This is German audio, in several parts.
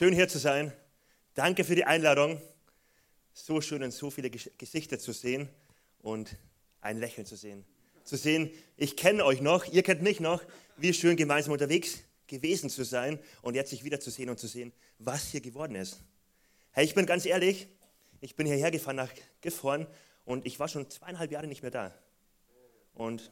schön hier zu sein. Danke für die Einladung. So schön und so viele Ges- Gesichter zu sehen und ein Lächeln zu sehen. Zu sehen, ich kenne euch noch, ihr kennt mich noch. Wie schön gemeinsam unterwegs gewesen zu sein und jetzt sich wiederzusehen und zu sehen, was hier geworden ist. Hey, ich bin ganz ehrlich, ich bin hierher gefahren nach Gifhorn und ich war schon zweieinhalb Jahre nicht mehr da. Und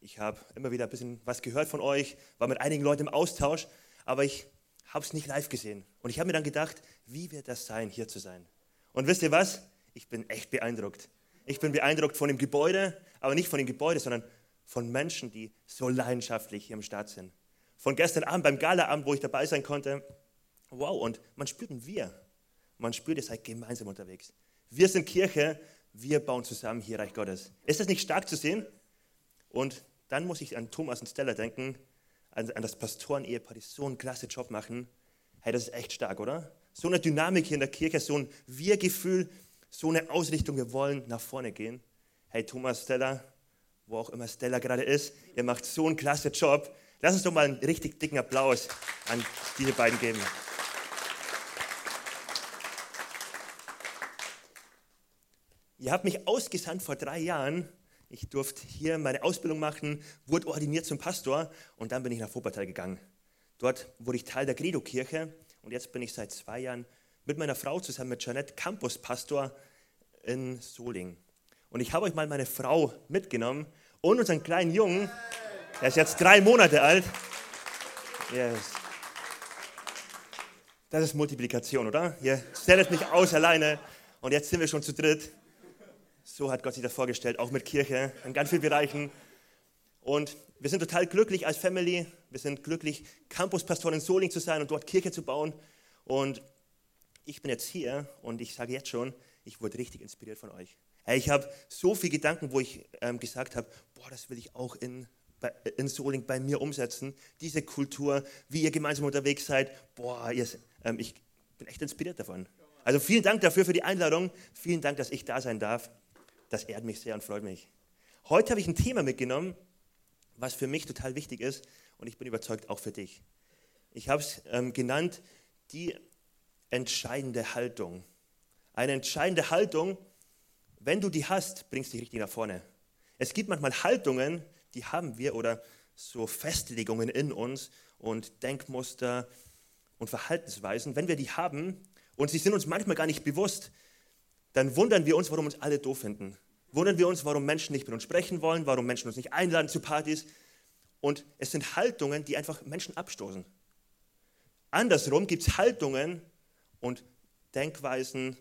ich habe immer wieder ein bisschen was gehört von euch, war mit einigen Leuten im Austausch, aber ich habe es nicht live gesehen. Und ich habe mir dann gedacht, wie wird das sein, hier zu sein? Und wisst ihr was? Ich bin echt beeindruckt. Ich bin beeindruckt von dem Gebäude, aber nicht von dem Gebäude, sondern von Menschen, die so leidenschaftlich hier im Start sind. Von gestern Abend beim Galaabend, wo ich dabei sein konnte. Wow, und man spürt ein Wir. Man spürt, ihr seid gemeinsam unterwegs. Wir sind Kirche, wir bauen zusammen hier Reich Gottes. Ist das nicht stark zu sehen? Und dann muss ich an Thomas und Stella denken, an, an das Pastoren-Ehepaar, die so einen klasse Job machen. Hey, das ist echt stark, oder? So eine Dynamik hier in der Kirche, so ein Wir-Gefühl, so eine Ausrichtung, wir wollen nach vorne gehen. Hey, Thomas, Stella, wo auch immer Stella gerade ist, ihr macht so einen klasse Job. Lass uns doch mal einen richtig dicken Applaus an diese beiden geben. Ihr habt mich ausgesandt vor drei Jahren. Ich durfte hier meine Ausbildung machen, wurde ordiniert zum Pastor und dann bin ich nach Wuppertal gegangen. Dort wurde ich Teil der Credo-Kirche und jetzt bin ich seit zwei Jahren mit meiner Frau zusammen mit Janette Campuspastor in Soling. Und ich habe euch mal meine Frau mitgenommen und unseren kleinen Jungen, der ist jetzt drei Monate alt. Yes. Das ist Multiplikation, oder? Ihr stellt mich aus alleine und jetzt sind wir schon zu dritt. So hat Gott sich das vorgestellt, auch mit Kirche, in ganz vielen Bereichen. Und wir sind total glücklich als Family. Wir sind glücklich, Campuspastor in Soling zu sein und dort Kirche zu bauen. Und ich bin jetzt hier und ich sage jetzt schon, ich wurde richtig inspiriert von euch. Ich habe so viele Gedanken, wo ich ähm, gesagt habe, boah, das will ich auch in, bei, in Soling bei mir umsetzen. Diese Kultur, wie ihr gemeinsam unterwegs seid, boah, ihr, ähm, ich bin echt inspiriert davon. Also vielen Dank dafür für die Einladung. Vielen Dank, dass ich da sein darf. Das ehrt mich sehr und freut mich. Heute habe ich ein Thema mitgenommen, was für mich total wichtig ist und ich bin überzeugt auch für dich. Ich habe es ähm, genannt, die entscheidende Haltung. Eine entscheidende Haltung, wenn du die hast, bringst du dich richtig nach vorne. Es gibt manchmal Haltungen, die haben wir oder so Festlegungen in uns und Denkmuster und Verhaltensweisen. Wenn wir die haben und sie sind uns manchmal gar nicht bewusst, dann wundern wir uns, warum uns alle doof finden. Wundern wir uns, warum Menschen nicht mit uns sprechen wollen, warum Menschen uns nicht einladen zu Partys. Und es sind Haltungen, die einfach Menschen abstoßen. Andersrum gibt es Haltungen und Denkweisen,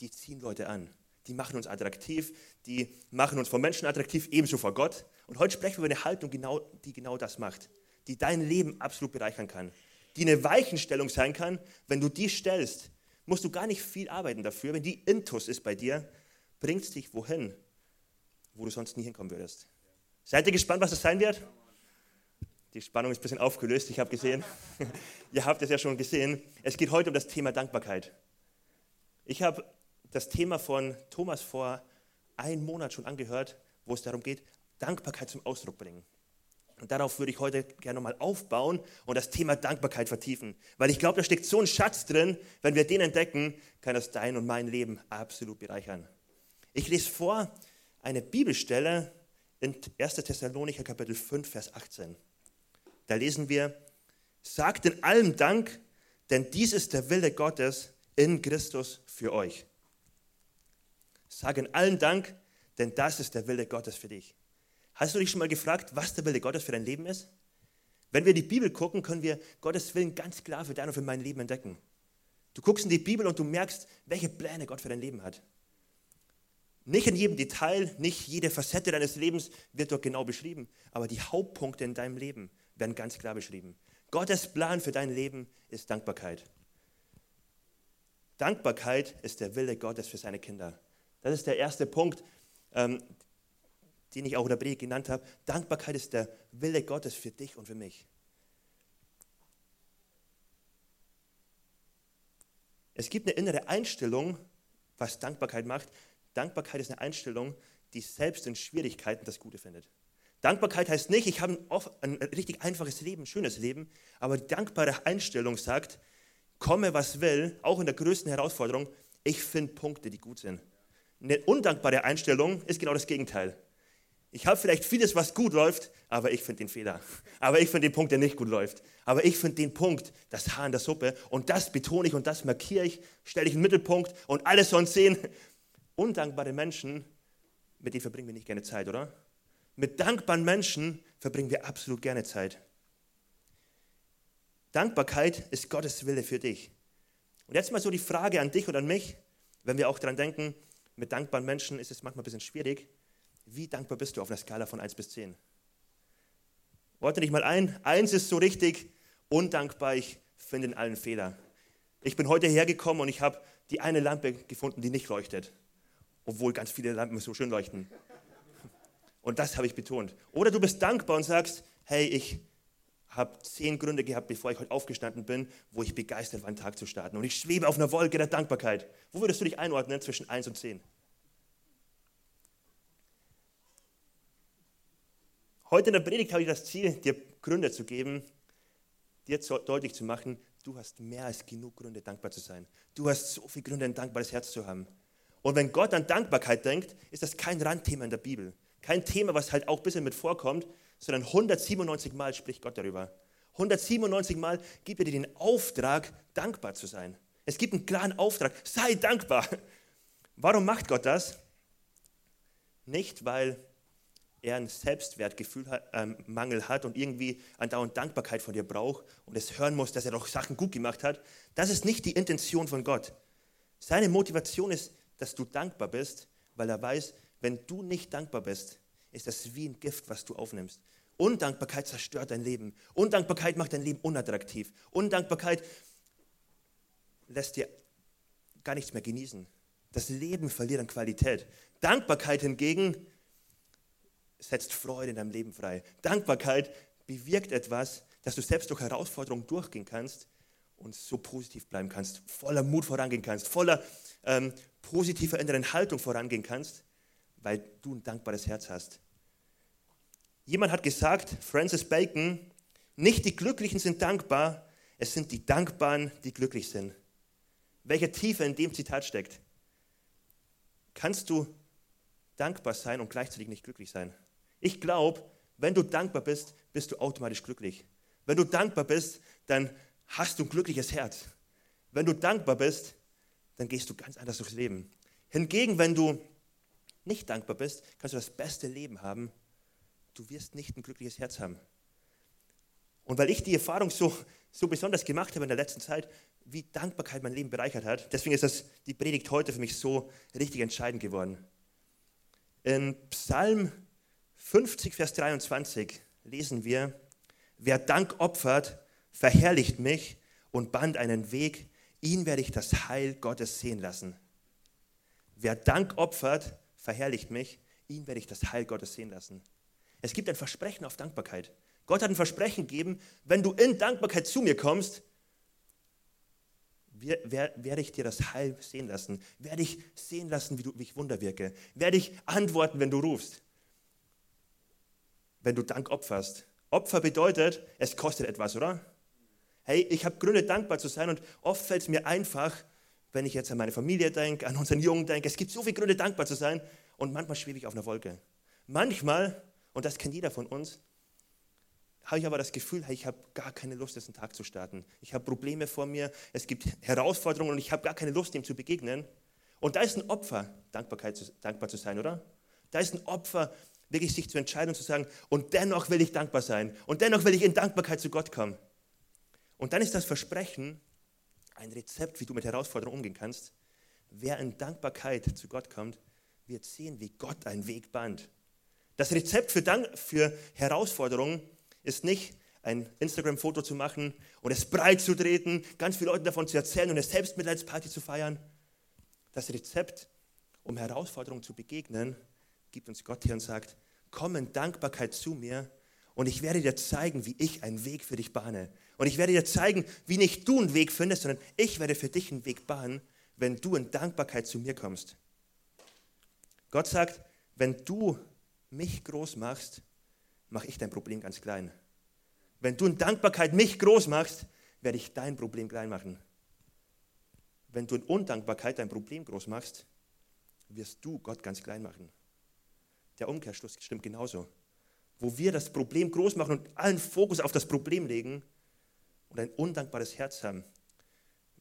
die ziehen Leute an. Die machen uns attraktiv, die machen uns vor Menschen attraktiv, ebenso vor Gott. Und heute sprechen wir über eine Haltung, genau, die genau das macht, die dein Leben absolut bereichern kann, die eine Weichenstellung sein kann. Wenn du die stellst, musst du gar nicht viel arbeiten dafür. Wenn die Intus ist bei dir, bringt es dich wohin, wo du sonst nie hinkommen würdest. Seid ihr gespannt, was das sein wird? Die Spannung ist ein bisschen aufgelöst, ich habe gesehen. ihr habt es ja schon gesehen. Es geht heute um das Thema Dankbarkeit. Ich habe das Thema von Thomas vor einem Monat schon angehört, wo es darum geht, Dankbarkeit zum Ausdruck bringen. Und darauf würde ich heute gerne nochmal aufbauen und das Thema Dankbarkeit vertiefen. Weil ich glaube, da steckt so ein Schatz drin, wenn wir den entdecken, kann das dein und mein Leben absolut bereichern. Ich lese vor eine Bibelstelle in 1. Thessalonicher Kapitel 5, Vers 18. Da lesen wir, sagt in allem Dank, denn dies ist der Wille Gottes in Christus für euch. Sag in allem Dank, denn das ist der Wille Gottes für dich. Hast du dich schon mal gefragt, was der Wille Gottes für dein Leben ist? Wenn wir die Bibel gucken, können wir Gottes Willen ganz klar für dein und für mein Leben entdecken. Du guckst in die Bibel und du merkst, welche Pläne Gott für dein Leben hat. Nicht in jedem Detail, nicht jede Facette deines Lebens wird dort genau beschrieben, aber die Hauptpunkte in deinem Leben werden ganz klar beschrieben. Gottes Plan für dein Leben ist Dankbarkeit. Dankbarkeit ist der Wille Gottes für seine Kinder. Das ist der erste Punkt, ähm, den ich auch in der Predigt genannt habe. Dankbarkeit ist der Wille Gottes für dich und für mich. Es gibt eine innere Einstellung, was Dankbarkeit macht. Dankbarkeit ist eine Einstellung, die selbst in Schwierigkeiten das Gute findet. Dankbarkeit heißt nicht, ich habe ein, ein richtig einfaches Leben, ein schönes Leben, aber die dankbare Einstellung sagt, komme was will, auch in der größten Herausforderung, ich finde Punkte, die gut sind. Eine undankbare Einstellung ist genau das Gegenteil. Ich habe vielleicht vieles, was gut läuft, aber ich finde den Fehler. Aber ich finde den Punkt, der nicht gut läuft. Aber ich finde den Punkt, das Haar in der Suppe. Und das betone ich und das markiere ich, stelle ich in den Mittelpunkt und alle sollen sehen. Undankbare Menschen, mit denen verbringen wir nicht gerne Zeit, oder? Mit dankbaren Menschen verbringen wir absolut gerne Zeit. Dankbarkeit ist Gottes Wille für dich. Und jetzt mal so die Frage an dich und an mich, wenn wir auch daran denken, mit dankbaren Menschen ist es manchmal ein bisschen schwierig. Wie dankbar bist du auf einer Skala von 1 bis 10? Worte dich mal ein. Eins ist so richtig undankbar, ich finde in allen Fehler. Ich bin heute hergekommen und ich habe die eine Lampe gefunden, die nicht leuchtet, obwohl ganz viele Lampen so schön leuchten. Und das habe ich betont. Oder du bist dankbar und sagst, hey, ich habe zehn Gründe gehabt, bevor ich heute aufgestanden bin, wo ich begeistert war, einen Tag zu starten. Und ich schwebe auf einer Wolke der Dankbarkeit. Wo würdest du dich einordnen zwischen 1 und 10? Heute in der Predigt habe ich das Ziel, dir Gründe zu geben, dir deutlich zu machen, du hast mehr als genug Gründe, dankbar zu sein. Du hast so viele Gründe, ein dankbares Herz zu haben. Und wenn Gott an Dankbarkeit denkt, ist das kein Randthema in der Bibel. Kein Thema, was halt auch ein bisschen mit vorkommt, sondern 197 Mal spricht Gott darüber. 197 Mal gibt er dir den Auftrag, dankbar zu sein. Es gibt einen klaren Auftrag, sei dankbar. Warum macht Gott das? Nicht, weil er ein Selbstwertgefühlmangel ähm, hat und irgendwie andauernd Dankbarkeit von dir braucht und es hören muss, dass er doch Sachen gut gemacht hat. Das ist nicht die Intention von Gott. Seine Motivation ist, dass du dankbar bist, weil er weiß, wenn du nicht dankbar bist, ist das wie ein Gift, was du aufnimmst. Undankbarkeit zerstört dein Leben. Undankbarkeit macht dein Leben unattraktiv. Undankbarkeit lässt dir gar nichts mehr genießen. Das Leben verliert an Qualität. Dankbarkeit hingegen setzt Freude in deinem Leben frei. Dankbarkeit bewirkt etwas, dass du selbst durch Herausforderungen durchgehen kannst und so positiv bleiben kannst, voller Mut vorangehen kannst, voller ähm, positiver inneren Haltung vorangehen kannst, weil du ein dankbares Herz hast. Jemand hat gesagt, Francis Bacon, nicht die Glücklichen sind dankbar, es sind die Dankbaren, die glücklich sind. Welche Tiefe in dem Zitat steckt. Kannst du dankbar sein und gleichzeitig nicht glücklich sein? Ich glaube, wenn du dankbar bist, bist du automatisch glücklich. Wenn du dankbar bist, dann hast du ein glückliches Herz. Wenn du dankbar bist, dann gehst du ganz anders durchs Leben. Hingegen, wenn du nicht dankbar bist, kannst du das beste Leben haben. Du wirst nicht ein glückliches Herz haben. Und weil ich die Erfahrung so, so besonders gemacht habe in der letzten Zeit, wie Dankbarkeit mein Leben bereichert hat, deswegen ist das, die Predigt heute für mich so richtig entscheidend geworden. In Psalm 50, Vers 23 lesen wir, wer Dank opfert, verherrlicht mich und band einen Weg, ihn werde ich das Heil Gottes sehen lassen. Wer Dank opfert, verherrlicht mich, ihn werde ich das Heil Gottes sehen lassen. Es gibt ein Versprechen auf Dankbarkeit. Gott hat ein Versprechen gegeben, wenn du in Dankbarkeit zu mir kommst, werde ich dir das Heil sehen lassen, werde ich sehen lassen, wie, du, wie ich Wunder wirke, werde ich antworten, wenn du rufst, wenn du Dank opferst. Opfer bedeutet, es kostet etwas, oder? Hey, ich habe Gründe, dankbar zu sein und oft fällt es mir einfach, wenn ich jetzt an meine Familie denke, an unseren Jungen denke, es gibt so viele Gründe, dankbar zu sein und manchmal schwebe ich auf einer Wolke. Manchmal, und das kennt jeder von uns, habe ich aber das Gefühl, hey, ich habe gar keine Lust, diesen Tag zu starten. Ich habe Probleme vor mir, es gibt Herausforderungen und ich habe gar keine Lust, dem zu begegnen. Und da ist ein Opfer, Dankbarkeit zu, dankbar zu sein, oder? Da ist ein Opfer, wirklich sich zu entscheiden und zu sagen, und dennoch will ich dankbar sein. Und dennoch will ich in Dankbarkeit zu Gott kommen. Und dann ist das Versprechen, ein Rezept, wie du mit Herausforderungen umgehen kannst. Wer in Dankbarkeit zu Gott kommt, wird sehen, wie Gott einen Weg bahnt. Das Rezept für, Dank, für Herausforderungen ist nicht ein Instagram-Foto zu machen und es breit zu treten, ganz vielen Leuten davon zu erzählen und eine Selbstmitleidsparty zu feiern. Das Rezept, um Herausforderungen zu begegnen, gibt uns Gott hier und sagt, komm in Dankbarkeit zu mir und ich werde dir zeigen, wie ich einen Weg für dich bahne. Und ich werde dir zeigen, wie nicht du einen Weg findest, sondern ich werde für dich einen Weg bahnen, wenn du in Dankbarkeit zu mir kommst. Gott sagt, wenn du mich groß machst, mache ich dein Problem ganz klein. Wenn du in Dankbarkeit mich groß machst, werde ich dein Problem klein machen. Wenn du in Undankbarkeit dein Problem groß machst, wirst du Gott ganz klein machen. Der Umkehrschluss stimmt genauso. Wo wir das Problem groß machen und allen Fokus auf das Problem legen und ein undankbares Herz haben,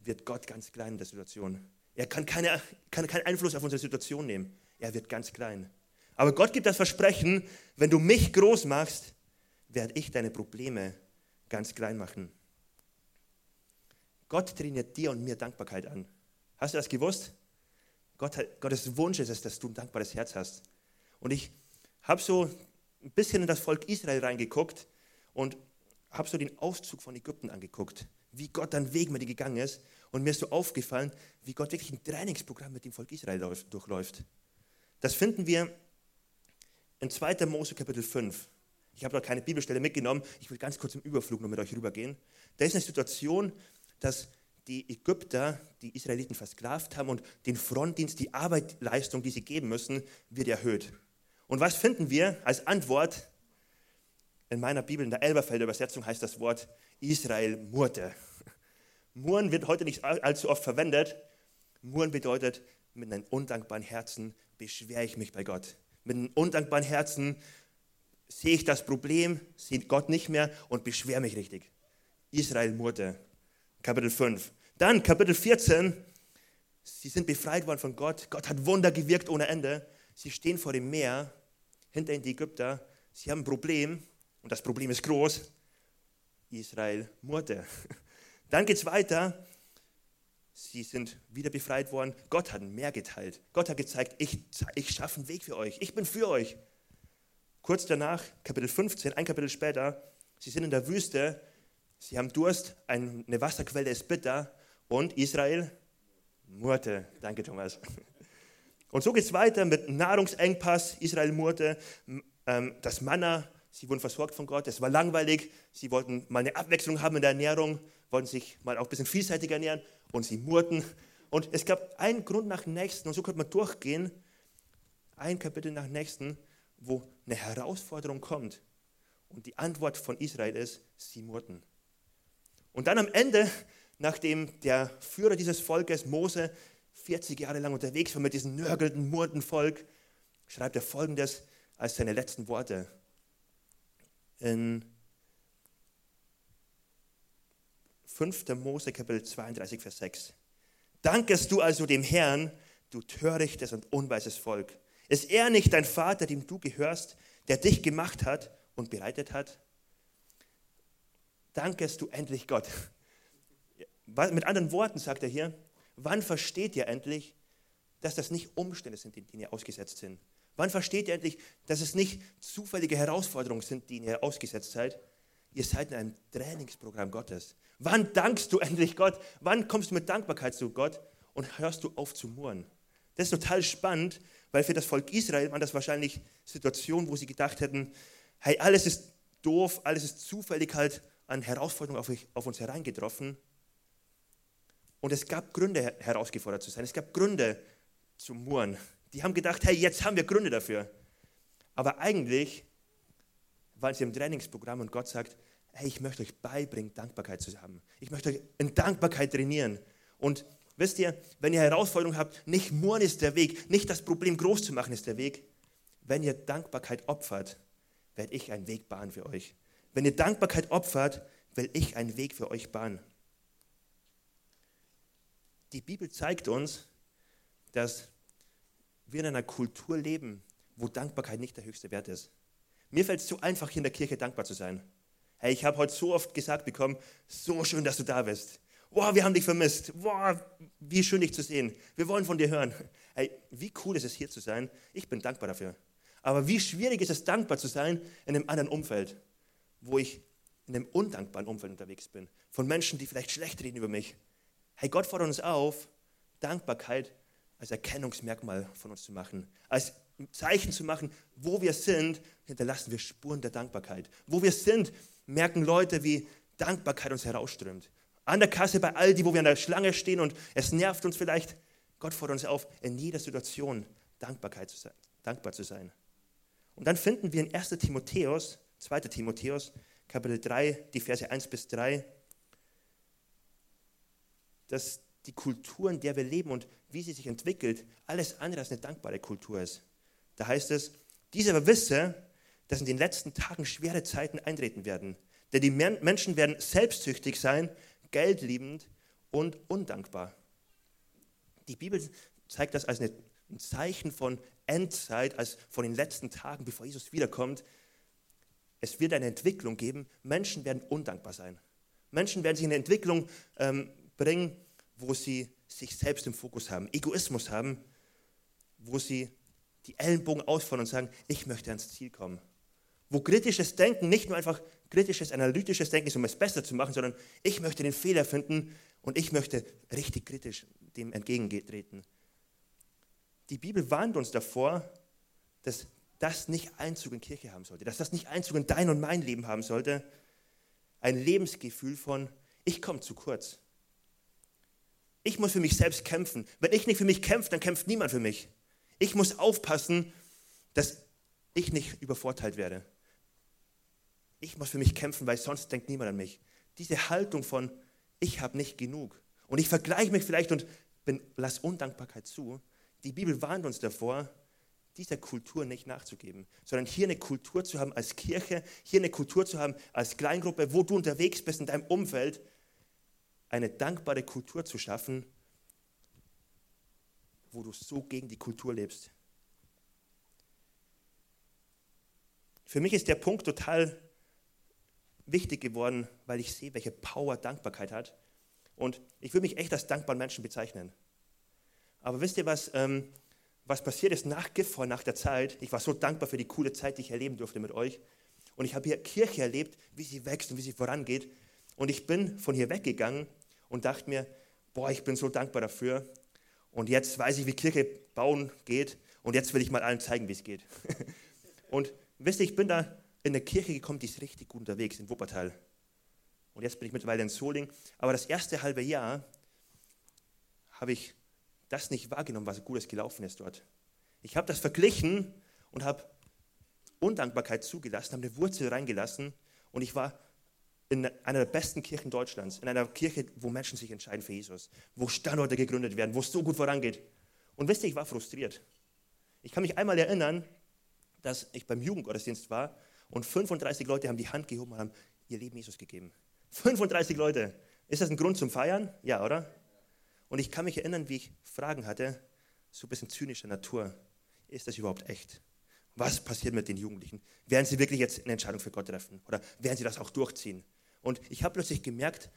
wird Gott ganz klein in der Situation. Er kann, keine, kann keinen Einfluss auf unsere Situation nehmen. Er wird ganz klein. Aber Gott gibt das Versprechen, wenn du mich groß machst, werde ich deine Probleme ganz klein machen. Gott trainiert dir und mir Dankbarkeit an. Hast du das gewusst? Gott, Gottes Wunsch ist es, dass du ein dankbares Herz hast. Und ich habe so ein bisschen in das Volk Israel reingeguckt und habe so den Auszug von Ägypten angeguckt, wie Gott dann Weg mit ihnen gegangen ist. Und mir ist so aufgefallen, wie Gott wirklich ein Trainingsprogramm mit dem Volk Israel durchläuft. Das finden wir in 2. Mose Kapitel 5. Ich habe da keine Bibelstelle mitgenommen. Ich will ganz kurz im Überflug noch mit euch rübergehen. Da ist eine Situation, dass die Ägypter die Israeliten versklavt haben und den Frontdienst, die Arbeitsleistung, die sie geben müssen, wird erhöht. Und was finden wir als Antwort? In meiner Bibel, in der Elberfelder Übersetzung heißt das Wort Israel murrte. Murren wird heute nicht allzu oft verwendet. Murren bedeutet, mit einem undankbaren Herzen beschwere ich mich bei Gott. Mit einem undankbaren Herzen sehe ich das Problem, sehe Gott nicht mehr und beschwere mich richtig. Israel murrte. Kapitel 5. Dann Kapitel 14. Sie sind befreit worden von Gott. Gott hat Wunder gewirkt ohne Ende. Sie stehen vor dem Meer, hinter die Ägypter. Sie haben ein Problem und das Problem ist groß. Israel murrte. Dann geht es weiter. Sie sind wieder befreit worden. Gott hat Meer geteilt. Gott hat gezeigt, ich, ich schaffe einen Weg für euch. Ich bin für euch. Kurz danach, Kapitel 15, ein Kapitel später, sie sind in der Wüste, sie haben Durst, eine Wasserquelle ist bitter und Israel murrte. Danke, Thomas. Und so geht es weiter mit Nahrungsengpass, Israel murrte, ähm, das Manna, sie wurden versorgt von Gott, es war langweilig, sie wollten mal eine Abwechslung haben in der Ernährung, wollten sich mal auch ein bisschen vielseitig ernähren und sie murrten. Und es gab einen Grund nach dem nächsten und so könnte man durchgehen, ein Kapitel nach dem nächsten, wo eine Herausforderung kommt. Und die Antwort von Israel ist, sie murrten. Und dann am Ende, nachdem der Führer dieses Volkes, Mose, 40 Jahre lang unterwegs war mit diesem nörgelnden, murrten Volk, schreibt er folgendes als seine letzten Worte. In 5. Mose Kapitel 32, Vers 6. Dankest du also dem Herrn, du törichtes und unweises Volk. Ist er nicht dein Vater, dem du gehörst, der dich gemacht hat und bereitet hat? Dankest du endlich Gott. Mit anderen Worten sagt er hier, wann versteht ihr endlich, dass das nicht Umstände sind, denen ihr ausgesetzt sind? Wann versteht ihr endlich, dass es nicht zufällige Herausforderungen sind, denen ihr ausgesetzt seid? Ihr seid in einem Trainingsprogramm Gottes. Wann dankst du endlich Gott? Wann kommst du mit Dankbarkeit zu Gott und hörst du auf zu murren? Das ist total spannend, weil für das Volk Israel waren das wahrscheinlich Situationen, wo sie gedacht hätten, hey, alles ist doof, alles ist zufällig halt an Herausforderungen auf, auf uns hereingetroffen. Und es gab Gründe, herausgefordert zu sein. Es gab Gründe zu murren. Die haben gedacht, hey, jetzt haben wir Gründe dafür. Aber eigentlich waren sie im Trainingsprogramm und Gott sagt, hey, ich möchte euch beibringen, Dankbarkeit zu haben. Ich möchte euch in Dankbarkeit trainieren. Und Wisst ihr, wenn ihr Herausforderungen habt, nicht murren ist der Weg, nicht das Problem groß zu machen ist der Weg. Wenn ihr Dankbarkeit opfert, werde ich einen Weg bahnen für euch. Wenn ihr Dankbarkeit opfert, will ich einen Weg für euch bahnen. Die Bibel zeigt uns, dass wir in einer Kultur leben, wo Dankbarkeit nicht der höchste Wert ist. Mir fällt es so einfach, hier in der Kirche dankbar zu sein. Hey, ich habe heute so oft gesagt bekommen, so schön, dass du da bist. Wow, wir haben dich vermisst. Wow, wie schön dich zu sehen. Wir wollen von dir hören. Hey, wie cool ist es hier zu sein? Ich bin dankbar dafür. Aber wie schwierig ist es, dankbar zu sein in einem anderen Umfeld, wo ich in einem undankbaren Umfeld unterwegs bin, von Menschen, die vielleicht schlecht reden über mich. Hey, Gott fordert uns auf, Dankbarkeit als Erkennungsmerkmal von uns zu machen, als Zeichen zu machen, wo wir sind, hinterlassen wir Spuren der Dankbarkeit. Wo wir sind, merken Leute, wie Dankbarkeit uns herausströmt. An der Kasse bei Aldi, wo wir an der Schlange stehen und es nervt uns vielleicht. Gott fordert uns auf, in jeder Situation Dankbarkeit zu sein, dankbar zu sein. Und dann finden wir in 1 Timotheus, 2. Timotheus, Kapitel 3, die Verse 1 bis 3, dass die Kultur, in der wir leben und wie sie sich entwickelt, alles andere als eine dankbare Kultur ist. Da heißt es, dieser aber wisse, dass in den letzten Tagen schwere Zeiten eintreten werden. Denn die Menschen werden selbstsüchtig sein, geldliebend und undankbar. Die Bibel zeigt das als ein Zeichen von Endzeit, als von den letzten Tagen, bevor Jesus wiederkommt. Es wird eine Entwicklung geben. Menschen werden undankbar sein. Menschen werden sich in eine Entwicklung ähm, bringen, wo sie sich selbst im Fokus haben, Egoismus haben, wo sie die Ellenbogen ausfahren und sagen, ich möchte ans Ziel kommen. Wo kritisches Denken nicht nur einfach kritisches, analytisches Denken ist, um es besser zu machen, sondern ich möchte den Fehler finden und ich möchte richtig kritisch dem entgegentreten. Die Bibel warnt uns davor, dass das nicht Einzug in Kirche haben sollte, dass das nicht Einzug in dein und mein Leben haben sollte. Ein Lebensgefühl von, ich komme zu kurz. Ich muss für mich selbst kämpfen. Wenn ich nicht für mich kämpfe, dann kämpft niemand für mich. Ich muss aufpassen, dass ich nicht übervorteilt werde. Ich muss für mich kämpfen, weil sonst denkt niemand an mich. Diese Haltung von, ich habe nicht genug. Und ich vergleiche mich vielleicht und bin, lass Undankbarkeit zu. Die Bibel warnt uns davor, dieser Kultur nicht nachzugeben, sondern hier eine Kultur zu haben als Kirche, hier eine Kultur zu haben als Kleingruppe, wo du unterwegs bist in deinem Umfeld, eine dankbare Kultur zu schaffen, wo du so gegen die Kultur lebst. Für mich ist der Punkt total wichtig geworden, weil ich sehe, welche Power Dankbarkeit hat. Und ich würde mich echt als dankbaren Menschen bezeichnen. Aber wisst ihr, was, ähm, was passiert ist nach Gifhorn, nach der Zeit? Ich war so dankbar für die coole Zeit, die ich erleben durfte mit euch. Und ich habe hier Kirche erlebt, wie sie wächst und wie sie vorangeht. Und ich bin von hier weggegangen und dachte mir, boah, ich bin so dankbar dafür. Und jetzt weiß ich, wie Kirche bauen geht. Und jetzt will ich mal allen zeigen, wie es geht. und wisst ihr, ich bin da in eine Kirche gekommen, die ist richtig gut unterwegs in Wuppertal. Und jetzt bin ich mittlerweile in Soling. Aber das erste halbe Jahr habe ich das nicht wahrgenommen, was Gutes gelaufen ist dort. Ich habe das verglichen und habe Undankbarkeit zugelassen, habe eine Wurzel reingelassen und ich war in einer der besten Kirchen Deutschlands, in einer Kirche, wo Menschen sich entscheiden für Jesus, wo Standorte gegründet werden, wo es so gut vorangeht. Und wisst ihr, ich war frustriert. Ich kann mich einmal erinnern, dass ich beim Jugendgottesdienst war und 35 Leute haben die Hand gehoben und haben ihr Leben Jesus gegeben. 35 Leute. Ist das ein Grund zum Feiern? Ja, oder? Und ich kann mich erinnern, wie ich Fragen hatte, so ein bisschen zynischer Natur. Ist das überhaupt echt? Was passiert mit den Jugendlichen? Werden sie wirklich jetzt eine Entscheidung für Gott treffen? Oder werden sie das auch durchziehen? Und ich habe plötzlich gemerkt,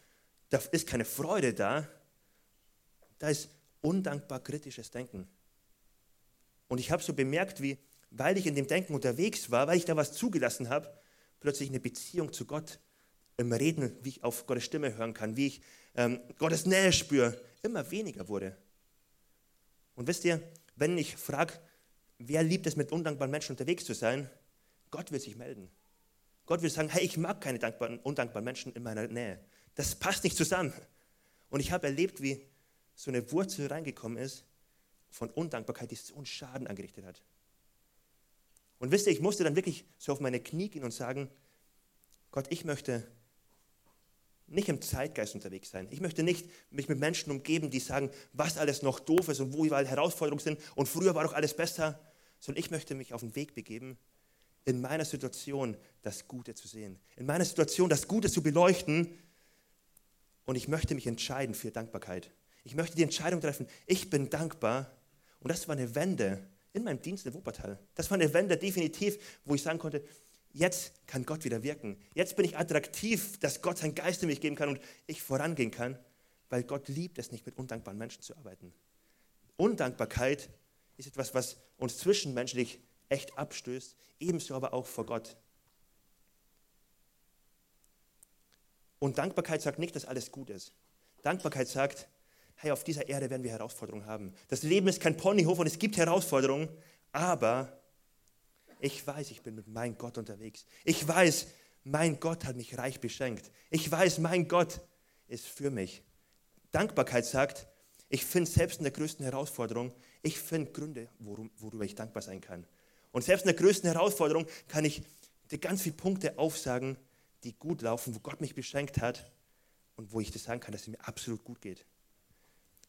da ist keine Freude da, da ist undankbar kritisches Denken. Und ich habe so bemerkt, wie, weil ich in dem Denken unterwegs war, weil ich da was zugelassen habe, plötzlich eine Beziehung zu Gott im Reden, wie ich auf Gottes Stimme hören kann, wie ich ähm, Gottes Nähe spüre, immer weniger wurde. Und wisst ihr, wenn ich frage, wer liebt es, mit undankbaren Menschen unterwegs zu sein, Gott wird sich melden. Gott wird sagen, hey, ich mag keine dankbaren, undankbaren Menschen in meiner Nähe. Das passt nicht zusammen. Und ich habe erlebt, wie so eine Wurzel reingekommen ist von Undankbarkeit, die so einen Schaden angerichtet hat. Und wisst ihr, ich musste dann wirklich so auf meine Knie gehen und sagen, Gott, ich möchte nicht im Zeitgeist unterwegs sein. Ich möchte nicht mich mit Menschen umgeben, die sagen, was alles noch doof ist und wo überall Herausforderungen sind und früher war doch alles besser, sondern ich möchte mich auf den Weg begeben, in meiner Situation das Gute zu sehen, in meiner Situation das Gute zu beleuchten und ich möchte mich entscheiden für Dankbarkeit. Ich möchte die Entscheidung treffen, ich bin dankbar und das war eine Wende in meinem Dienst in Wuppertal. Das war eine Wende definitiv, wo ich sagen konnte, jetzt kann Gott wieder wirken. Jetzt bin ich attraktiv, dass Gott seinen Geist in mich geben kann und ich vorangehen kann, weil Gott liebt es nicht, mit undankbaren Menschen zu arbeiten. Undankbarkeit ist etwas, was uns zwischenmenschlich echt abstößt, ebenso aber auch vor Gott. Und Dankbarkeit sagt nicht, dass alles gut ist. Dankbarkeit sagt, hey, auf dieser Erde werden wir Herausforderungen haben. Das Leben ist kein Ponyhof und es gibt Herausforderungen, aber ich weiß, ich bin mit meinem Gott unterwegs. Ich weiß, mein Gott hat mich reich beschenkt. Ich weiß, mein Gott ist für mich. Dankbarkeit sagt, ich finde selbst in der größten Herausforderung, ich finde Gründe, worüber ich dankbar sein kann. Und selbst in der größten Herausforderung kann ich dir ganz viele Punkte aufsagen, die gut laufen, wo Gott mich beschenkt hat und wo ich das sagen kann, dass es mir absolut gut geht.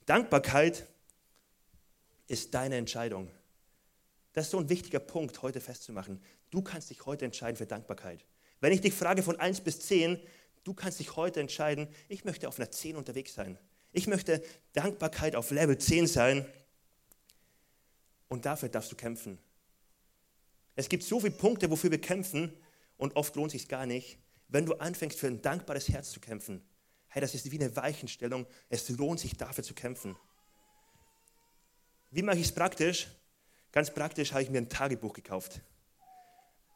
Dankbarkeit ist deine Entscheidung. Das ist so ein wichtiger Punkt, heute festzumachen. Du kannst dich heute entscheiden für Dankbarkeit. Wenn ich dich frage von 1 bis 10, du kannst dich heute entscheiden, ich möchte auf einer 10 unterwegs sein. Ich möchte Dankbarkeit auf Level 10 sein. Und dafür darfst du kämpfen. Es gibt so viele Punkte, wofür wir kämpfen und oft lohnt es sich gar nicht. Wenn du anfängst, für ein dankbares Herz zu kämpfen, hey, das ist wie eine Weichenstellung. Es lohnt sich dafür zu kämpfen. Wie mache ich es praktisch? Ganz praktisch habe ich mir ein Tagebuch gekauft.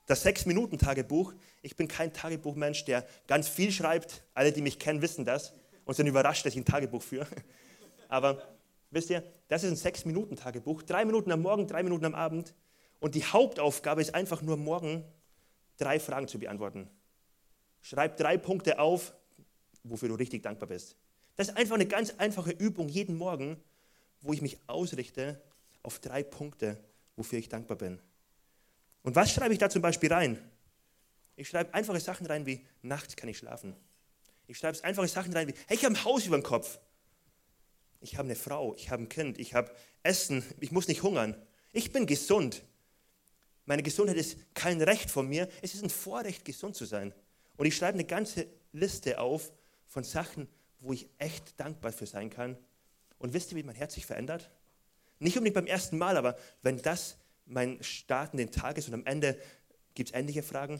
Das Sechs-Minuten-Tagebuch. Ich bin kein Tagebuchmensch, der ganz viel schreibt. Alle, die mich kennen, wissen das und sind überrascht, dass ich ein Tagebuch führe. Aber wisst ihr, das ist ein Sechs-Minuten-Tagebuch. Drei Minuten am Morgen, drei Minuten am Abend. Und die Hauptaufgabe ist einfach nur morgen drei Fragen zu beantworten. Schreib drei Punkte auf, wofür du richtig dankbar bist. Das ist einfach eine ganz einfache Übung jeden Morgen, wo ich mich ausrichte auf drei Punkte, wofür ich dankbar bin. Und was schreibe ich da zum Beispiel rein? Ich schreibe einfache Sachen rein wie, nachts kann ich schlafen. Ich schreibe einfache Sachen rein wie, hey, ich habe ein Haus über dem Kopf. Ich habe eine Frau, ich habe ein Kind, ich habe Essen, ich muss nicht hungern. Ich bin gesund. Meine Gesundheit ist kein Recht von mir, es ist ein Vorrecht, gesund zu sein. Und ich schreibe eine ganze Liste auf von Sachen, wo ich echt dankbar für sein kann. Und wisst ihr, wie mein Herz sich verändert? Nicht unbedingt beim ersten Mal, aber wenn das mein Starten den Tag ist und am Ende gibt es ähnliche Fragen.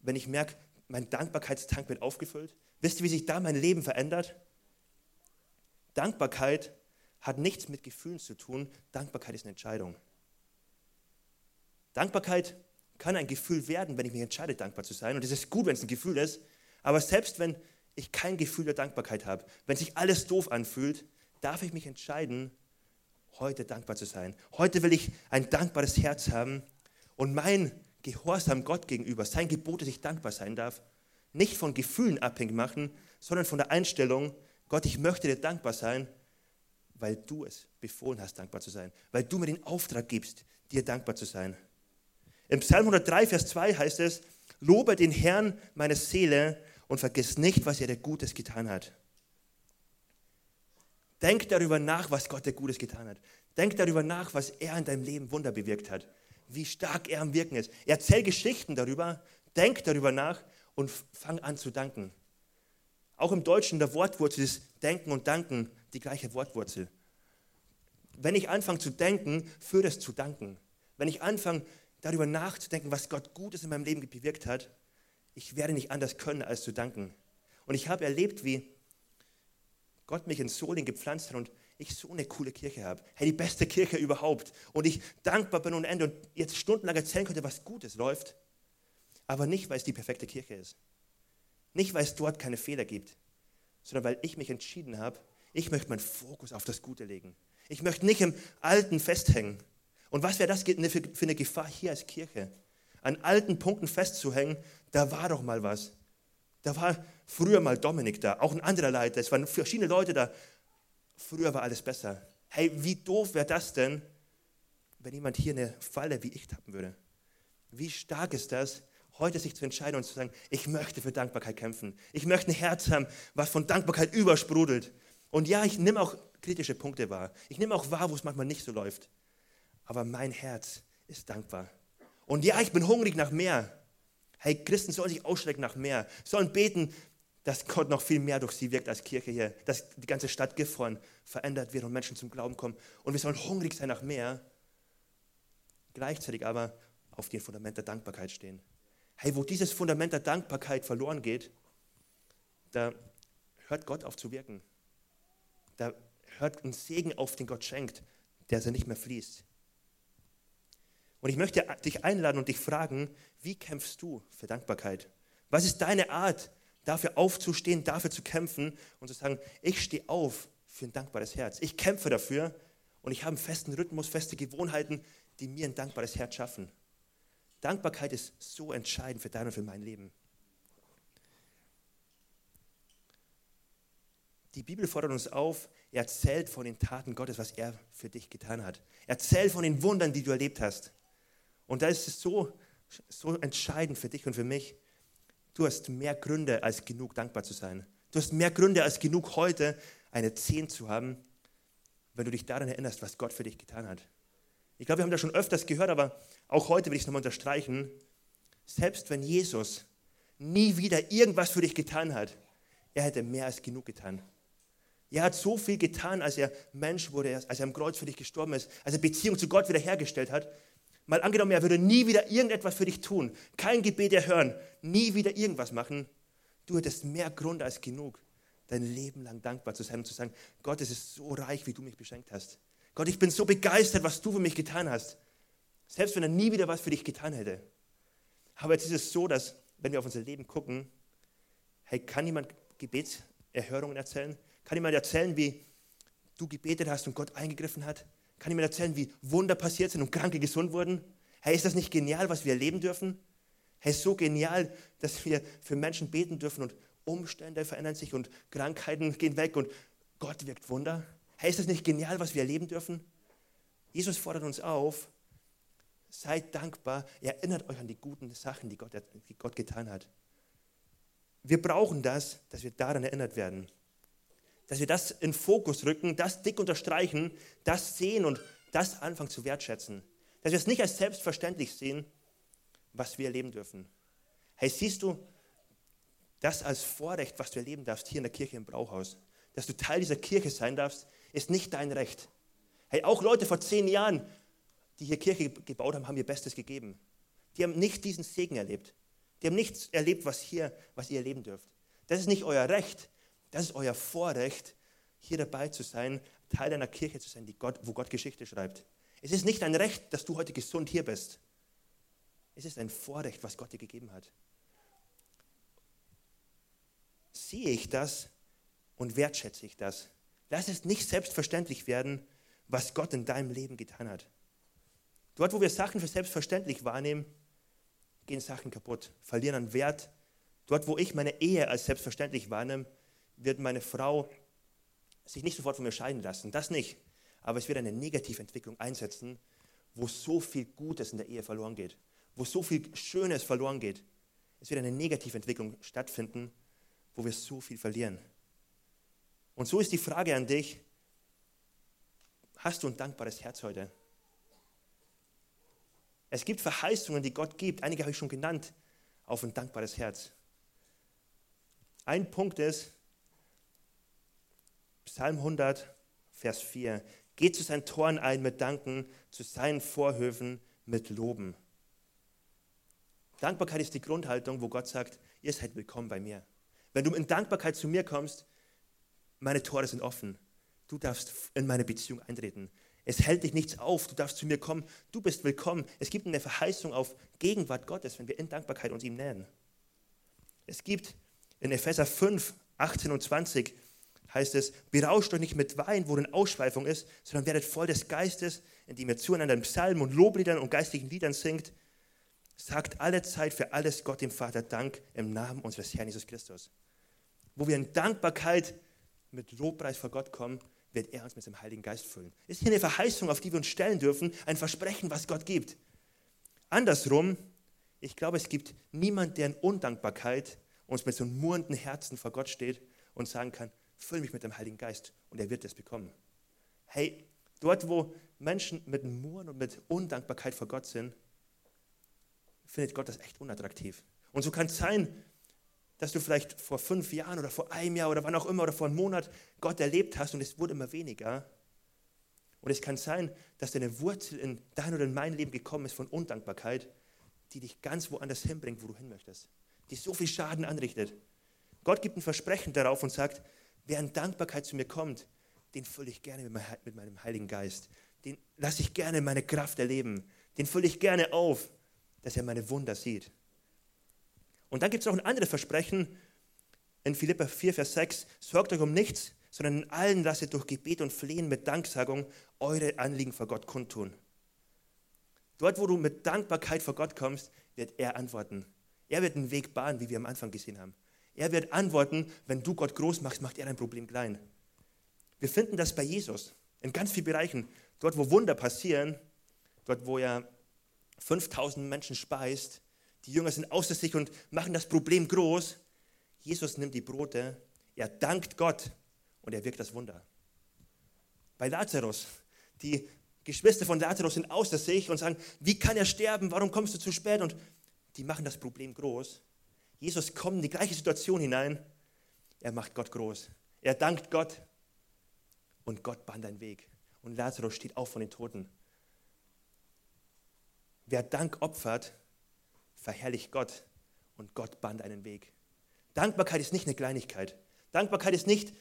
Wenn ich merke, mein Dankbarkeitstank wird aufgefüllt, wisst ihr, wie sich da mein Leben verändert? Dankbarkeit hat nichts mit Gefühlen zu tun. Dankbarkeit ist eine Entscheidung. Dankbarkeit kann ein Gefühl werden, wenn ich mich entscheide, dankbar zu sein. Und es ist gut, wenn es ein Gefühl ist. Aber selbst wenn ich kein Gefühl der Dankbarkeit habe, wenn sich alles doof anfühlt, darf ich mich entscheiden, heute dankbar zu sein. Heute will ich ein dankbares Herz haben und mein Gehorsam Gott gegenüber, sein Gebot, dass ich dankbar sein darf, nicht von Gefühlen abhängig machen, sondern von der Einstellung, Gott, ich möchte dir dankbar sein, weil du es befohlen hast, dankbar zu sein, weil du mir den Auftrag gibst, dir dankbar zu sein. Im Psalm 103, Vers 2 heißt es, lobe den Herrn meine Seele und vergiss nicht, was er dir Gutes getan hat. Denk darüber nach, was Gott dir Gutes getan hat. Denk darüber nach, was er in deinem Leben Wunder bewirkt hat. Wie stark er am Wirken ist. Erzähl Geschichten darüber, denk darüber nach und fang an zu danken. Auch im Deutschen der Wortwurzel ist Denken und Danken die gleiche Wortwurzel. Wenn ich anfange zu denken, führt es zu danken. Wenn ich anfange darüber nachzudenken, was Gott Gutes in meinem Leben bewirkt hat, ich werde nicht anders können, als zu danken. Und ich habe erlebt, wie Gott mich in Soling gepflanzt hat und ich so eine coole Kirche habe. Hey, die beste Kirche überhaupt. Und ich dankbar bin und Ende und jetzt stundenlang erzählen könnte, was Gutes läuft. Aber nicht, weil es die perfekte Kirche ist. Nicht, weil es dort keine Fehler gibt, sondern weil ich mich entschieden habe, ich möchte meinen Fokus auf das Gute legen. Ich möchte nicht im Alten festhängen. Und was wäre das für eine Gefahr hier als Kirche? An alten Punkten festzuhängen, da war doch mal was. Da war früher mal Dominik da, auch ein anderer Leiter, es waren verschiedene Leute da. Früher war alles besser. Hey, wie doof wäre das denn, wenn jemand hier eine Falle wie ich tappen würde? Wie stark ist das, heute sich zu entscheiden und zu sagen, ich möchte für Dankbarkeit kämpfen. Ich möchte ein Herz haben, was von Dankbarkeit übersprudelt. Und ja, ich nehme auch kritische Punkte wahr. Ich nehme auch wahr, wo es manchmal nicht so läuft. Aber mein Herz ist dankbar. Und ja, ich bin hungrig nach mehr. Hey, Christen sollen sich ausstrecken nach mehr, sollen beten, dass Gott noch viel mehr durch sie wirkt als Kirche hier, dass die ganze Stadt Gifhorn verändert wird und Menschen zum Glauben kommen. Und wir sollen hungrig sein nach mehr, gleichzeitig aber auf dem Fundament der Dankbarkeit stehen. Hey, wo dieses Fundament der Dankbarkeit verloren geht, da hört Gott auf zu wirken. Da hört ein Segen auf, den Gott schenkt, der so nicht mehr fließt. Und ich möchte dich einladen und dich fragen, wie kämpfst du für Dankbarkeit? Was ist deine Art, dafür aufzustehen, dafür zu kämpfen und zu sagen, ich stehe auf für ein dankbares Herz. Ich kämpfe dafür und ich habe einen festen Rhythmus, feste Gewohnheiten, die mir ein dankbares Herz schaffen. Dankbarkeit ist so entscheidend für dein und für mein Leben. Die Bibel fordert uns auf, erzählt von den Taten Gottes, was er für dich getan hat. Erzähl von den Wundern, die du erlebt hast. Und da ist es so, so entscheidend für dich und für mich. Du hast mehr Gründe als genug dankbar zu sein. Du hast mehr Gründe als genug heute eine 10 zu haben, wenn du dich daran erinnerst, was Gott für dich getan hat. Ich glaube, wir haben das schon öfters gehört, aber auch heute will ich es nochmal unterstreichen. Selbst wenn Jesus nie wieder irgendwas für dich getan hat, er hätte mehr als genug getan. Er hat so viel getan, als er Mensch wurde, als er am Kreuz für dich gestorben ist, als er Beziehung zu Gott wiederhergestellt hat. Mal angenommen, er würde nie wieder irgendetwas für dich tun, kein Gebet erhören, nie wieder irgendwas machen. Du hättest mehr Grund als genug, dein Leben lang dankbar zu sein und zu sagen, Gott, es ist so reich, wie du mich beschenkt hast. Gott, ich bin so begeistert, was du für mich getan hast. Selbst wenn er nie wieder was für dich getan hätte. Aber jetzt ist es so, dass, wenn wir auf unser Leben gucken, hey, kann jemand Gebetserhörungen erzählen? Kann jemand erzählen, wie du gebetet hast und Gott eingegriffen hat? Kann jemand erzählen, wie Wunder passiert sind und Kranke gesund wurden? Hey, ist das nicht genial, was wir erleben dürfen? Hey, so genial, dass wir für Menschen beten dürfen und Umstände verändern sich und Krankheiten gehen weg und Gott wirkt Wunder. Hey, ist das nicht genial, was wir erleben dürfen? Jesus fordert uns auf, seid dankbar, erinnert euch an die guten Sachen, die Gott, die Gott getan hat. Wir brauchen das, dass wir daran erinnert werden dass wir das in Fokus rücken, das dick unterstreichen, das sehen und das anfangen zu wertschätzen. Dass wir es nicht als selbstverständlich sehen, was wir erleben dürfen. Hey, siehst du das als Vorrecht, was du erleben darfst hier in der Kirche im Brauhaus? Dass du Teil dieser Kirche sein darfst, ist nicht dein Recht. Hey, auch Leute vor zehn Jahren, die hier Kirche gebaut haben, haben ihr Bestes gegeben. Die haben nicht diesen Segen erlebt. Die haben nichts erlebt, was hier, was ihr erleben dürft. Das ist nicht euer Recht. Das ist euer Vorrecht, hier dabei zu sein, Teil einer Kirche zu sein, die Gott, wo Gott Geschichte schreibt. Es ist nicht ein Recht, dass du heute gesund hier bist. Es ist ein Vorrecht, was Gott dir gegeben hat. Sehe ich das und wertschätze ich das? Lass es nicht selbstverständlich werden, was Gott in deinem Leben getan hat. Dort, wo wir Sachen für selbstverständlich wahrnehmen, gehen Sachen kaputt, verlieren an Wert. Dort, wo ich meine Ehe als selbstverständlich wahrnehme, wird meine Frau sich nicht sofort von mir scheiden lassen. Das nicht. Aber es wird eine Negativentwicklung einsetzen, wo so viel Gutes in der Ehe verloren geht, wo so viel Schönes verloren geht. Es wird eine Negativentwicklung stattfinden, wo wir so viel verlieren. Und so ist die Frage an dich, hast du ein dankbares Herz heute? Es gibt Verheißungen, die Gott gibt, einige habe ich schon genannt, auf ein dankbares Herz. Ein Punkt ist, Psalm 100, Vers 4. Geht zu seinen Toren ein mit Danken, zu seinen Vorhöfen mit Loben. Dankbarkeit ist die Grundhaltung, wo Gott sagt, ihr seid willkommen bei mir. Wenn du in Dankbarkeit zu mir kommst, meine Tore sind offen. Du darfst in meine Beziehung eintreten. Es hält dich nichts auf. Du darfst zu mir kommen. Du bist willkommen. Es gibt eine Verheißung auf Gegenwart Gottes, wenn wir in Dankbarkeit uns ihm nähern. Es gibt in Epheser 5, 18 und 20 heißt es, berauscht euch nicht mit Wein, worin Ausschweifung ist, sondern werdet voll des Geistes, indem ihr zueinander in Psalmen und Lobliedern und geistlichen Liedern singt. Sagt alle Zeit für alles Gott dem Vater Dank im Namen unseres Herrn Jesus Christus. Wo wir in Dankbarkeit mit Lobpreis vor Gott kommen, wird er uns mit seinem Heiligen Geist füllen. Ist hier eine Verheißung, auf die wir uns stellen dürfen, ein Versprechen, was Gott gibt. Andersrum, ich glaube, es gibt niemand, der in Undankbarkeit uns mit so einem murrenden Herzen vor Gott steht und sagen kann, füll mich mit dem Heiligen Geist und er wird es bekommen. Hey, dort, wo Menschen mit Murren und mit Undankbarkeit vor Gott sind, findet Gott das echt unattraktiv. Und so kann es sein, dass du vielleicht vor fünf Jahren oder vor einem Jahr oder wann auch immer oder vor einem Monat Gott erlebt hast und es wurde immer weniger. Und es kann sein, dass deine Wurzel in dein oder in mein Leben gekommen ist von Undankbarkeit, die dich ganz woanders hinbringt, wo du hin möchtest, die so viel Schaden anrichtet. Gott gibt ein Versprechen darauf und sagt, Wer in Dankbarkeit zu mir kommt, den fülle ich gerne mit meinem Heiligen Geist. Den lasse ich gerne meine Kraft erleben. Den fülle ich gerne auf, dass er meine Wunder sieht. Und dann gibt es noch ein anderes Versprechen, in Philippa 4, Vers 6, sorgt euch um nichts, sondern in allen lasst durch Gebet und Flehen mit Danksagung eure Anliegen vor Gott kundtun. Dort, wo du mit Dankbarkeit vor Gott kommst, wird er antworten. Er wird einen Weg bahnen, wie wir am Anfang gesehen haben. Er wird antworten, wenn du Gott groß machst, macht er dein Problem klein. Wir finden das bei Jesus in ganz vielen Bereichen. Dort, wo Wunder passieren, dort, wo er 5000 Menschen speist, die Jünger sind außer sich und machen das Problem groß. Jesus nimmt die Brote, er dankt Gott und er wirkt das Wunder. Bei Lazarus, die Geschwister von Lazarus sind außer sich und sagen, wie kann er sterben, warum kommst du zu spät? Und die machen das Problem groß. Jesus kommt in die gleiche Situation hinein, er macht Gott groß. Er dankt Gott und Gott bahnt einen Weg. Und Lazarus steht auf von den Toten. Wer Dank opfert, verherrlicht Gott und Gott bahnt einen Weg. Dankbarkeit ist nicht eine Kleinigkeit. Dankbarkeit ist nicht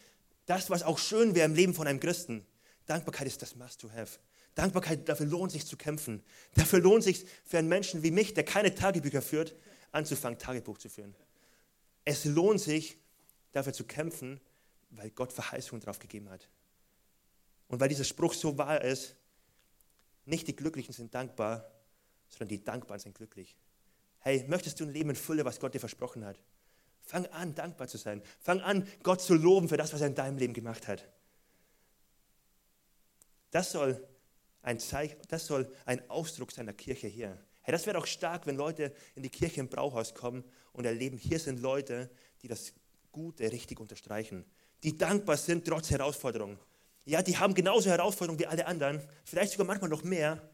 das, was auch schön wäre im Leben von einem Christen. Dankbarkeit ist das Must to have. Dankbarkeit, dafür lohnt sich zu kämpfen. Dafür lohnt sich für einen Menschen wie mich, der keine Tagebücher führt, anzufangen, Tagebuch zu führen. Es lohnt sich, dafür zu kämpfen, weil Gott Verheißungen darauf gegeben hat. Und weil dieser Spruch so wahr ist, nicht die Glücklichen sind dankbar, sondern die Dankbaren sind glücklich. Hey, möchtest du ein Leben in Fülle, was Gott dir versprochen hat? Fang an, dankbar zu sein. Fang an, Gott zu loben für das, was er in deinem Leben gemacht hat. Das soll ein, Zeichen, das soll ein Ausdruck seiner Kirche hier. Hey, das wäre doch stark, wenn Leute in die Kirche im Brauhaus kommen und erleben, hier sind Leute, die das Gute richtig unterstreichen, die dankbar sind trotz Herausforderungen. Ja, die haben genauso Herausforderungen wie alle anderen, vielleicht sogar manchmal noch mehr,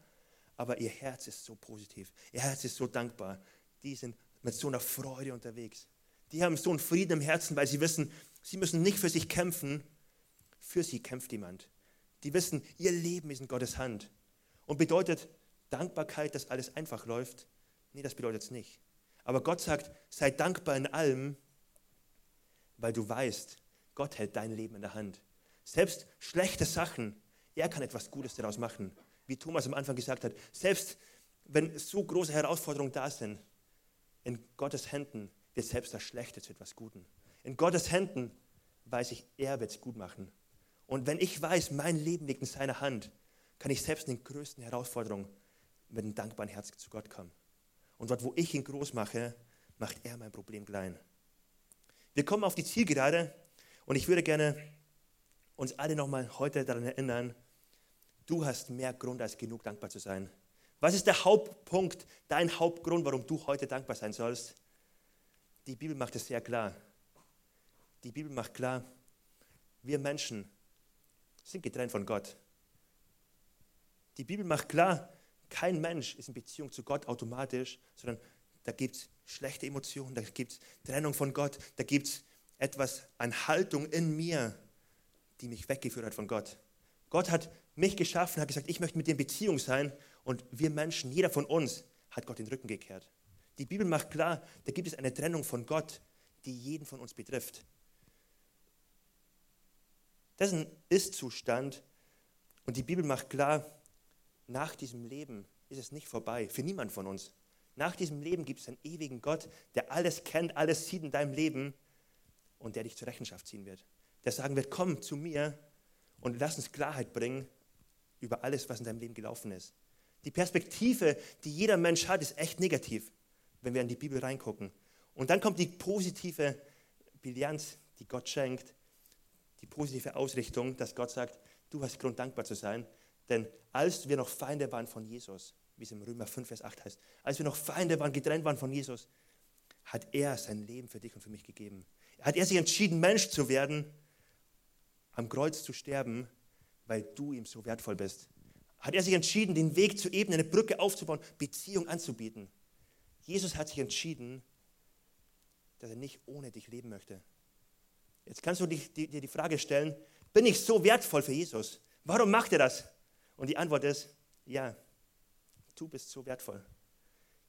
aber ihr Herz ist so positiv, ihr Herz ist so dankbar. Die sind mit so einer Freude unterwegs. Die haben so einen Frieden im Herzen, weil sie wissen, sie müssen nicht für sich kämpfen, für sie kämpft jemand. Die wissen, ihr Leben ist in Gottes Hand. Und bedeutet Dankbarkeit, dass alles einfach läuft? Nee, das bedeutet es nicht. Aber Gott sagt, sei dankbar in allem, weil du weißt, Gott hält dein Leben in der Hand. Selbst schlechte Sachen, er kann etwas Gutes daraus machen. Wie Thomas am Anfang gesagt hat, selbst wenn so große Herausforderungen da sind, in Gottes Händen wird selbst das Schlechte zu etwas Guten. In Gottes Händen weiß ich, er wird es gut machen. Und wenn ich weiß, mein Leben liegt in seiner Hand, kann ich selbst in den größten Herausforderungen mit einem dankbaren Herz zu Gott kommen. Und dort, wo ich ihn groß mache, macht er mein Problem klein. Wir kommen auf die Zielgerade und ich würde gerne uns alle nochmal heute daran erinnern, du hast mehr Grund als genug dankbar zu sein. Was ist der Hauptpunkt, dein Hauptgrund, warum du heute dankbar sein sollst? Die Bibel macht es sehr klar. Die Bibel macht klar, wir Menschen sind getrennt von Gott. Die Bibel macht klar, kein Mensch ist in Beziehung zu Gott automatisch, sondern da gibt es schlechte Emotionen, da gibt es Trennung von Gott, da gibt es etwas an Haltung in mir, die mich weggeführt hat von Gott. Gott hat mich geschaffen, hat gesagt, ich möchte mit dir in Beziehung sein und wir Menschen, jeder von uns, hat Gott den Rücken gekehrt. Die Bibel macht klar, da gibt es eine Trennung von Gott, die jeden von uns betrifft. Das ist ein Ist-Zustand und die Bibel macht klar, nach diesem Leben ist es nicht vorbei, für niemand von uns. Nach diesem Leben gibt es einen ewigen Gott, der alles kennt, alles sieht in deinem Leben und der dich zur Rechenschaft ziehen wird. Der sagen wird, komm zu mir und lass uns Klarheit bringen über alles, was in deinem Leben gelaufen ist. Die Perspektive, die jeder Mensch hat, ist echt negativ, wenn wir in die Bibel reingucken. Und dann kommt die positive Bilanz, die Gott schenkt, die positive Ausrichtung, dass Gott sagt, du hast Grund dankbar zu sein, denn als wir noch Feinde waren von Jesus, wie es im Römer 5, Vers 8 heißt, als wir noch Feinde waren, getrennt waren von Jesus, hat er sein Leben für dich und für mich gegeben. Hat er sich entschieden, Mensch zu werden, am Kreuz zu sterben, weil du ihm so wertvoll bist. Hat er sich entschieden, den Weg zu ebnen, eine Brücke aufzubauen, Beziehung anzubieten. Jesus hat sich entschieden, dass er nicht ohne dich leben möchte. Jetzt kannst du dir die Frage stellen, bin ich so wertvoll für Jesus? Warum macht er das? Und die Antwort ist, ja, du bist so wertvoll.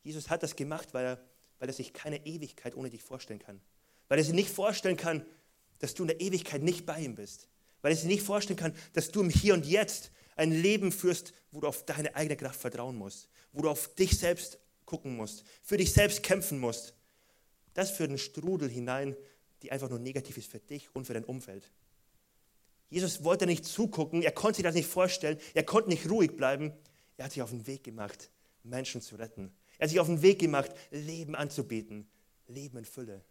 Jesus hat das gemacht, weil er, weil er sich keine Ewigkeit ohne dich vorstellen kann. Weil er sich nicht vorstellen kann, dass du in der Ewigkeit nicht bei ihm bist. Weil er sich nicht vorstellen kann, dass du im Hier und Jetzt ein Leben führst, wo du auf deine eigene Kraft vertrauen musst. Wo du auf dich selbst gucken musst. Für dich selbst kämpfen musst. Das führt einen Strudel hinein, die einfach nur negativ ist für dich und für dein Umfeld. Jesus wollte nicht zugucken, er konnte sich das nicht vorstellen, er konnte nicht ruhig bleiben. Er hat sich auf den Weg gemacht, Menschen zu retten. Er hat sich auf den Weg gemacht, Leben anzubieten, Leben in Fülle.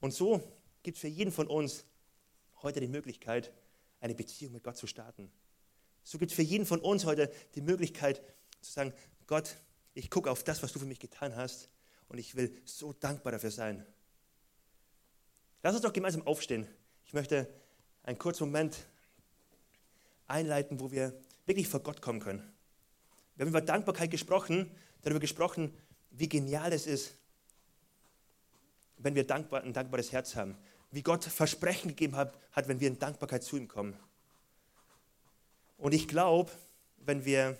Und so gibt es für jeden von uns heute die Möglichkeit, eine Beziehung mit Gott zu starten. So gibt es für jeden von uns heute die Möglichkeit zu sagen, Gott, ich gucke auf das, was du für mich getan hast und ich will so dankbar dafür sein. Lass uns doch gemeinsam aufstehen. Ich möchte einen kurzen Moment einleiten, wo wir wirklich vor Gott kommen können. Wir haben über Dankbarkeit gesprochen, darüber gesprochen, wie genial es ist, wenn wir ein dankbares Herz haben. Wie Gott Versprechen gegeben hat, wenn wir in Dankbarkeit zu ihm kommen. Und ich glaube, wenn wir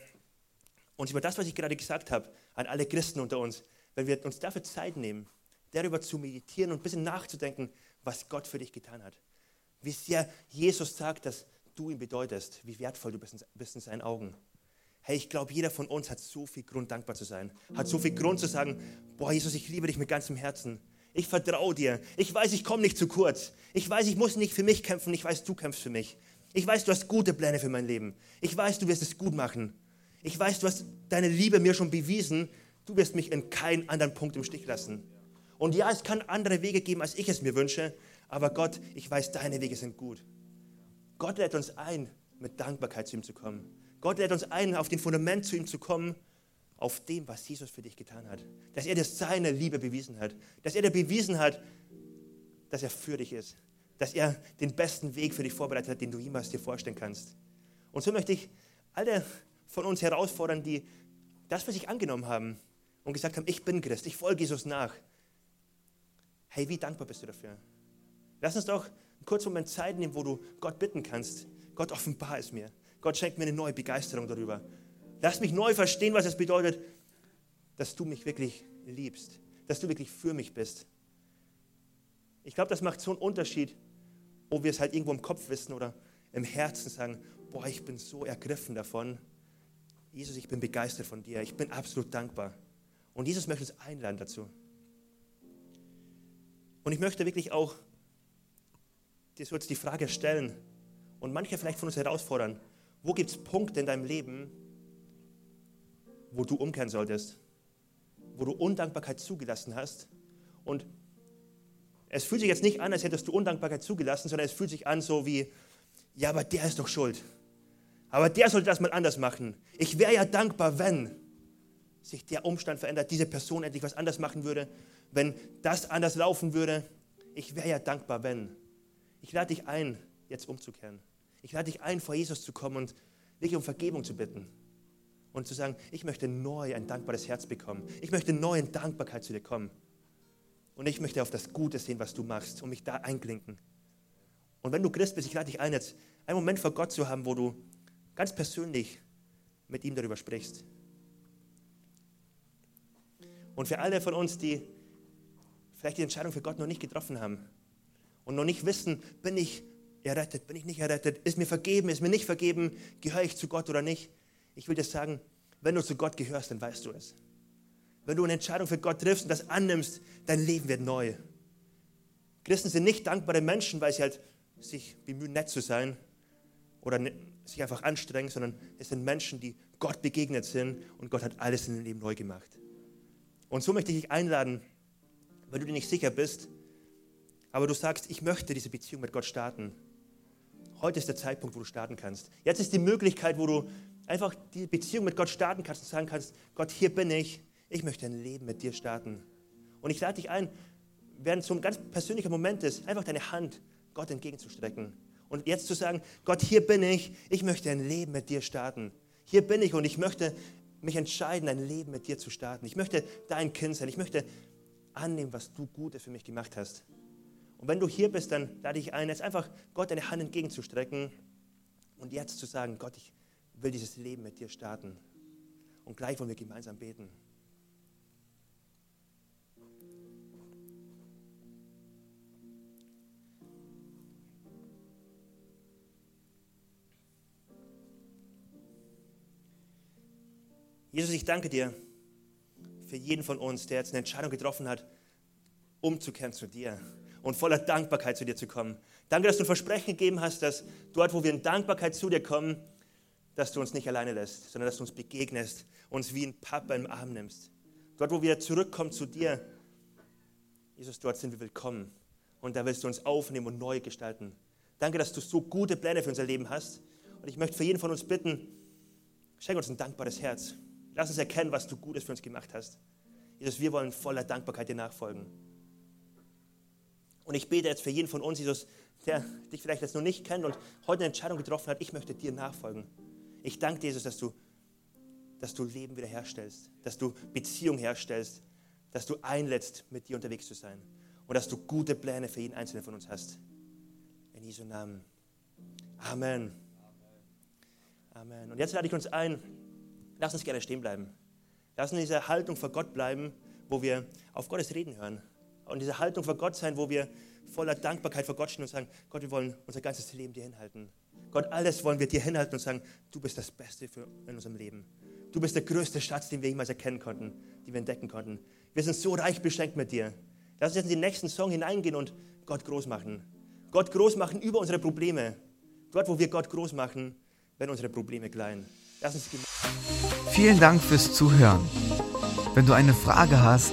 uns über das, was ich gerade gesagt habe, an alle Christen unter uns, wenn wir uns dafür Zeit nehmen, darüber zu meditieren und ein bisschen nachzudenken, was Gott für dich getan hat. Wie sehr Jesus sagt, dass du ihm bedeutest, wie wertvoll du bist in seinen Augen. Hey, ich glaube, jeder von uns hat so viel Grund, dankbar zu sein. Hat so viel Grund zu sagen, boah, Jesus, ich liebe dich mit ganzem Herzen. Ich vertraue dir. Ich weiß, ich komme nicht zu kurz. Ich weiß, ich muss nicht für mich kämpfen. Ich weiß, du kämpfst für mich. Ich weiß, du hast gute Pläne für mein Leben. Ich weiß, du wirst es gut machen. Ich weiß, du hast deine Liebe mir schon bewiesen. Du wirst mich in keinen anderen Punkt im Stich lassen. Und ja, es kann andere Wege geben, als ich es mir wünsche. Aber Gott, ich weiß, deine Wege sind gut. Gott lädt uns ein, mit Dankbarkeit zu ihm zu kommen. Gott lädt uns ein, auf den Fundament zu ihm zu kommen, auf dem, was Jesus für dich getan hat. Dass er dir seine Liebe bewiesen hat. Dass er dir bewiesen hat, dass er für dich ist. Dass er den besten Weg für dich vorbereitet hat, den du jemals dir vorstellen kannst. Und so möchte ich alle von uns herausfordern, die das für sich angenommen haben und gesagt haben, ich bin Christ, ich folge Jesus nach. Hey, wie dankbar bist du dafür? Lass uns doch einen kurzen Moment Zeit nehmen, wo du Gott bitten kannst. Gott, offenbar es mir. Gott schenkt mir eine neue Begeisterung darüber. Lass mich neu verstehen, was es bedeutet, dass du mich wirklich liebst, dass du wirklich für mich bist. Ich glaube, das macht so einen Unterschied, ob wir es halt irgendwo im Kopf wissen oder im Herzen sagen, boah, ich bin so ergriffen davon. Jesus, ich bin begeistert von dir, ich bin absolut dankbar. Und Jesus möchte uns einladen dazu. Und ich möchte wirklich auch dir so jetzt die Frage stellen und manche vielleicht von uns herausfordern, wo gibt es Punkte in deinem Leben, wo du umkehren solltest, wo du Undankbarkeit zugelassen hast und es fühlt sich jetzt nicht an, als hättest du Undankbarkeit zugelassen, sondern es fühlt sich an so wie, ja, aber der ist doch schuld. Aber der sollte das mal anders machen. Ich wäre ja dankbar, wenn sich der Umstand verändert, diese Person endlich was anders machen würde, wenn das anders laufen würde. Ich wäre ja dankbar, wenn. Ich lade dich ein, jetzt umzukehren. Ich lade dich ein, vor Jesus zu kommen und dich um Vergebung zu bitten. Und zu sagen, ich möchte neu ein dankbares Herz bekommen. Ich möchte neu in Dankbarkeit zu dir kommen. Und ich möchte auf das Gute sehen, was du machst und mich da einklinken. Und wenn du Christ bist, ich lade dich ein, jetzt einen Moment vor Gott zu haben, wo du ganz persönlich mit ihm darüber sprichst. Und für alle von uns, die vielleicht die Entscheidung für Gott noch nicht getroffen haben und noch nicht wissen, bin ich errettet, bin ich nicht errettet, ist mir vergeben, ist mir nicht vergeben, gehöre ich zu Gott oder nicht. Ich will dir sagen, wenn du zu Gott gehörst, dann weißt du es. Wenn du eine Entscheidung für Gott triffst und das annimmst, dein Leben wird neu. Christen sind nicht dankbare Menschen, weil sie halt sich bemühen, nett zu sein oder ne, sich einfach anstrengen, sondern es sind Menschen, die Gott begegnet sind und Gott hat alles in ihrem Leben neu gemacht. Und so möchte ich dich einladen, wenn du dir nicht sicher bist, aber du sagst, ich möchte diese Beziehung mit Gott starten. Heute ist der Zeitpunkt, wo du starten kannst. Jetzt ist die Möglichkeit, wo du einfach die Beziehung mit Gott starten kannst und sagen kannst, Gott, hier bin ich, ich möchte ein Leben mit dir starten. Und ich lade dich ein, während so ein ganz persönlicher Moment ist, einfach deine Hand Gott entgegenzustrecken. Und jetzt zu sagen, Gott, hier bin ich, ich möchte ein Leben mit dir starten. Hier bin ich und ich möchte mich entscheiden, ein Leben mit dir zu starten. Ich möchte dein Kind sein. Ich möchte annehmen, was du Gutes für mich gemacht hast. Und wenn du hier bist, dann lade ich ein, jetzt einfach Gott deine Hand entgegenzustrecken und jetzt zu sagen, Gott, ich will dieses Leben mit dir starten. Und gleich wollen wir gemeinsam beten. Jesus, ich danke dir für jeden von uns, der jetzt eine Entscheidung getroffen hat, umzukehren zu dir und voller Dankbarkeit zu dir zu kommen. Danke, dass du ein Versprechen gegeben hast, dass dort, wo wir in Dankbarkeit zu dir kommen, dass du uns nicht alleine lässt, sondern dass du uns begegnest, uns wie ein Papa im Arm nimmst. Dort, wo wir zurückkommen zu dir, Jesus, dort sind wir willkommen. Und da willst du uns aufnehmen und neu gestalten. Danke, dass du so gute Pläne für unser Leben hast. Und ich möchte für jeden von uns bitten, schenk uns ein dankbares Herz. Lass uns erkennen, was du Gutes für uns gemacht hast. Jesus, wir wollen voller Dankbarkeit dir nachfolgen. Und ich bete jetzt für jeden von uns, Jesus, der dich vielleicht jetzt noch nicht kennt und heute eine Entscheidung getroffen hat, ich möchte dir nachfolgen. Ich danke dir, Jesus, dass du, dass du Leben wiederherstellst, dass du Beziehung herstellst, dass du einlädst, mit dir unterwegs zu sein und dass du gute Pläne für jeden Einzelnen von uns hast. In Jesu Namen. Amen. Amen. Und jetzt lade ich uns ein, lass uns gerne stehen bleiben. Lass uns in dieser Haltung vor Gott bleiben, wo wir auf Gottes Reden hören. Und diese Haltung vor Gott sein, wo wir voller Dankbarkeit vor Gott stehen und sagen, Gott, wir wollen unser ganzes Leben dir hinhalten. Gott, alles wollen wir dir hinhalten und sagen, du bist das Beste für in unserem Leben. Du bist der größte Schatz, den wir jemals erkennen konnten, den wir entdecken konnten. Wir sind so reich beschenkt mit dir. Lass uns jetzt in den nächsten Song hineingehen und Gott groß machen. Gott groß machen über unsere Probleme. Dort, wo wir Gott groß machen, werden unsere Probleme klein. Lass uns Vielen Dank fürs Zuhören. Wenn du eine Frage hast,